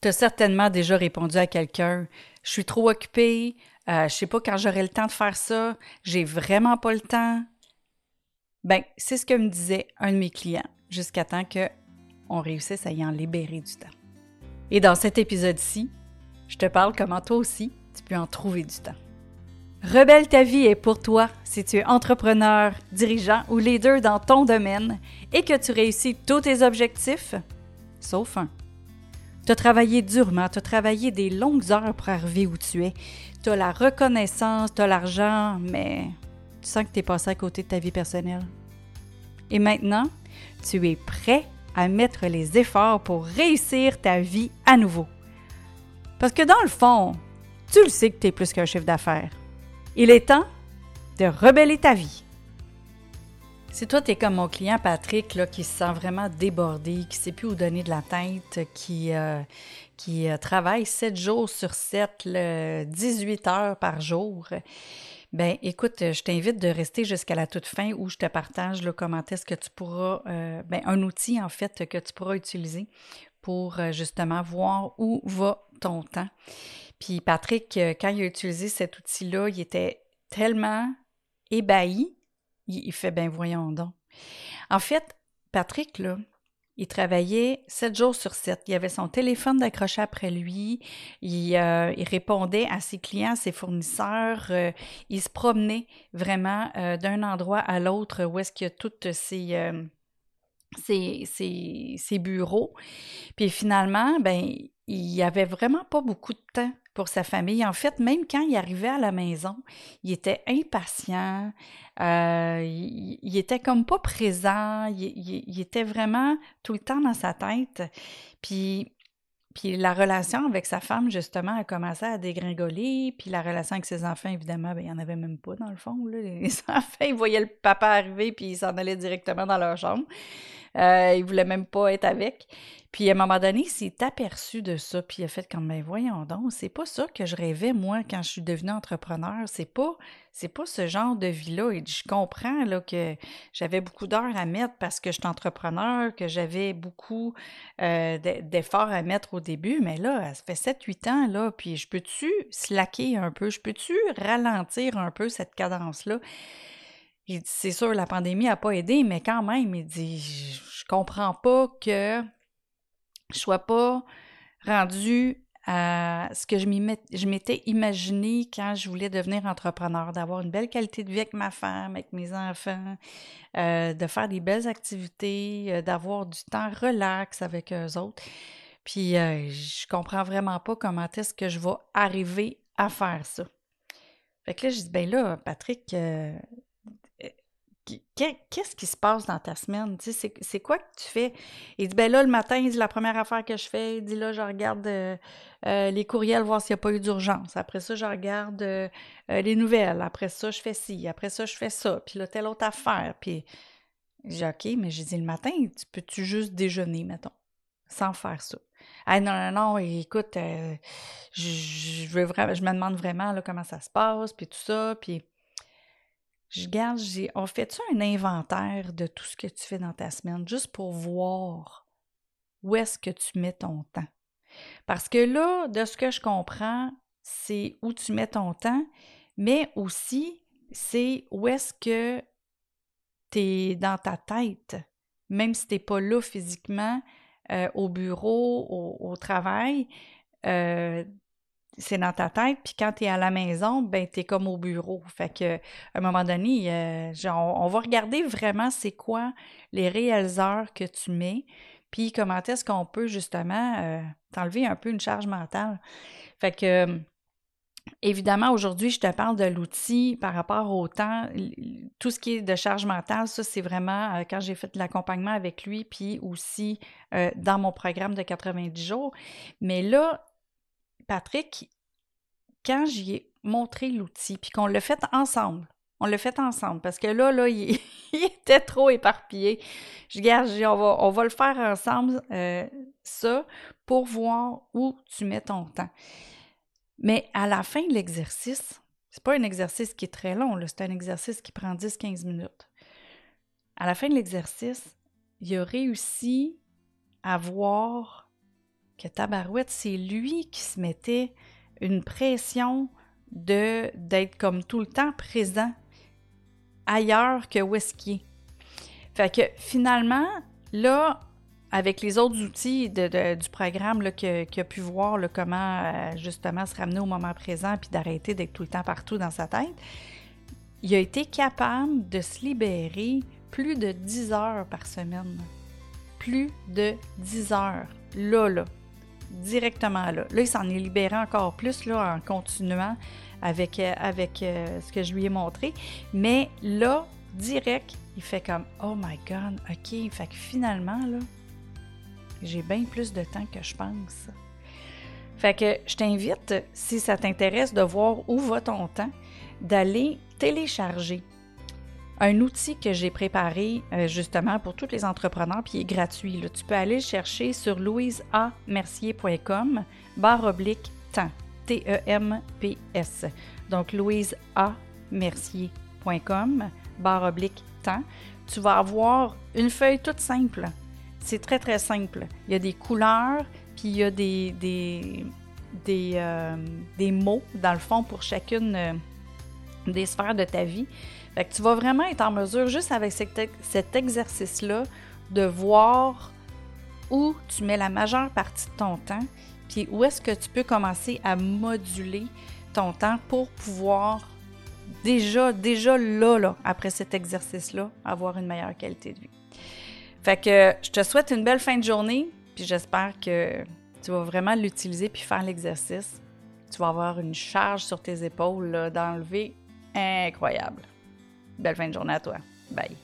Tu as certainement déjà répondu à quelqu'un Je suis trop occupé, euh, je sais pas quand j'aurai le temps de faire ça, j'ai vraiment pas le temps. Ben, c'est ce que me disait un de mes clients jusqu'à temps qu'on réussisse à y en libérer du temps. Et dans cet épisode-ci, je te parle comment toi aussi, tu peux en trouver du temps. Rebelle ta vie est pour toi si tu es entrepreneur, dirigeant ou leader dans ton domaine et que tu réussis tous tes objectifs, sauf un. Tu as travaillé durement, tu as travaillé des longues heures pour arriver où tu es. Tu as la reconnaissance, tu as l'argent, mais tu sens que tu es passé à côté de ta vie personnelle. Et maintenant, tu es prêt à mettre les efforts pour réussir ta vie à nouveau. Parce que dans le fond, tu le sais que tu es plus qu'un chiffre d'affaires. Il est temps de rebeller ta vie. Si toi, tu es comme mon client Patrick, là, qui se sent vraiment débordé, qui ne sait plus où donner de la tête, qui, euh, qui euh, travaille 7 jours sur 7, 18 heures par jour, ben écoute, je t'invite de rester jusqu'à la toute fin où je te partage là, comment est-ce que tu pourras, euh, ben, un outil en fait que tu pourras utiliser pour justement voir où va ton temps. Puis Patrick, quand il a utilisé cet outil-là, il était tellement ébahi il, fait ben voyons donc. En fait, Patrick, là, il travaillait sept jours sur sept. Il avait son téléphone d'accroché après lui. Il, euh, répondait à ses clients, ses fournisseurs. Euh, il se promenait vraiment euh, d'un endroit à l'autre où est-ce qu'il y a toutes ses, ses, bureaux. Puis finalement, ben, il n'y avait vraiment pas beaucoup de temps pour sa famille. En fait, même quand il arrivait à la maison, il était impatient, euh, il, était comme pas présent, il, était vraiment tout le temps dans sa tête. Puis, puis la relation avec sa femme, justement, a commencé à dégringoler. Puis la relation avec ses enfants, évidemment, ben, il n'y en avait même pas, dans le fond. Les enfants, ils voyaient le papa arriver, puis ils s'en allaient directement dans leur chambre. Euh, il voulait même pas être avec. Puis à un moment donné, il s'est aperçu de ça, puis il a fait comme, ben, voyons donc, c'est pas ça que je rêvais, moi, quand je suis devenue entrepreneur. C'est pas, c'est pas ce genre de vie-là. Et je comprends là, que j'avais beaucoup d'heures à mettre parce que je suis entrepreneur, que j'avais beaucoup euh, d'efforts à mettre au début, mais là, ça fait 7-8 ans, là, puis je peux-tu slacker un peu? Je peux-tu ralentir un peu cette cadence-là? C'est sûr, la pandémie n'a pas aidé, mais quand même, il dit, je comprends pas que je sois pas rendue à ce que je m'étais imaginé quand je voulais devenir entrepreneur, d'avoir une belle qualité de vie avec ma femme, avec mes enfants, euh, de faire des belles activités, euh, d'avoir du temps relax avec eux autres. Puis euh, je comprends vraiment pas comment est-ce que je vais arriver à faire ça. Fait que là, je dis, ben là, Patrick, qu'est-ce qui se passe dans ta semaine? C'est quoi que tu fais? Il dit, ben là, le matin, il dit, la première affaire que je fais, il dit, là, je regarde euh, euh, les courriels, voir s'il n'y a pas eu d'urgence. Après ça, je regarde euh, les nouvelles. Après ça, je fais ci. Après ça, je fais ça. Puis là, telle autre affaire. Puis j'ai OK, mais j'ai dit, le matin, tu peux-tu juste déjeuner, mettons, sans faire ça? Ah non, non, non, écoute, je, veux vraiment, je me demande vraiment comment ça se passe, puis tout ça, puis je garde, j'ai, on fait-tu un inventaire de tout ce que tu fais dans ta semaine, juste pour voir où est-ce que tu mets ton temps? Parce que là, de ce que je comprends, c'est où tu mets ton temps, mais aussi, c'est où est-ce que tu es dans ta tête, même si tu n'es pas là physiquement, euh, au bureau, au, travail, euh, c'est dans ta tête, puis quand tu es à la maison, ben tu es comme au bureau. Fait que à un moment donné, euh, on, va regarder vraiment c'est quoi les réelles heures que tu mets, puis comment est-ce qu'on peut justement euh, t'enlever un peu une charge mentale. Fait que Évidemment, aujourd'hui, je te parle de l'outil par rapport au temps. Tout ce qui est de charge mentale, ça, c'est vraiment euh, quand j'ai fait l'accompagnement avec lui, puis aussi dans mon programme de 90 jours. Mais là, Patrick, quand j'y ai montré l'outil, puis qu'on l'a fait ensemble, on l'a fait ensemble parce que là, là, il, était trop éparpillé. Je garde, on va, on va le faire ensemble, euh, ça, pour voir où tu mets ton temps. Mais à la fin de l'exercice, c'est pas un exercice qui est très long, c'est un exercice qui prend 10-15 minutes. À la fin de l'exercice, il a réussi à voir que Tabarouette, c'est lui qui se mettait une pression de d'être comme tout le temps présent ailleurs que où est-ce qu'il est. Fait que finalement, là, avec les autres outils du programme qu'il a pu voir comment euh, justement se ramener au moment présent puis d'arrêter d'être tout le temps partout dans sa tête, il a été capable de se libérer plus de 10 heures par semaine. Plus de 10 heures. Là, là. Directement là. Là, il s'en est libéré encore plus là, en continuant avec, euh, avec euh, ce que je lui ai montré. Mais là, direct, il fait comme Oh my God, OK. Fait que finalement, là, j'ai bien plus de temps que je pense. Fait que je t'invite, si ça t'intéresse de voir où va ton temps, d'aller télécharger un outil que j'ai préparé euh, justement pour tous les entrepreneurs, puis il est gratuit. Tu peux aller le chercher sur louiseamercier.com, barre oblique temps, T-E-M-P-S. Donc louiseamercier.com, barre oblique temps. Tu vas avoir une feuille toute simple. C'est très, très simple. Il y a des couleurs, puis il y a des, des, euh, mots, dans le fond, pour chacune euh, des sphères de ta vie. Fait que tu vas vraiment être en mesure, juste avec cet exercice-là, de voir où tu mets la majeure partie de ton temps, puis où est-ce que tu peux commencer à moduler ton temps pour pouvoir déjà, déjà là, là après cet exercice-là, avoir une meilleure qualité de vie. Fait que je te souhaite une belle fin de journée, puis j'espère que tu vas vraiment l'utiliser puis faire l'exercice. Tu vas avoir une charge sur tes épaules d'enlever incroyable. Belle fin de journée à toi. Bye.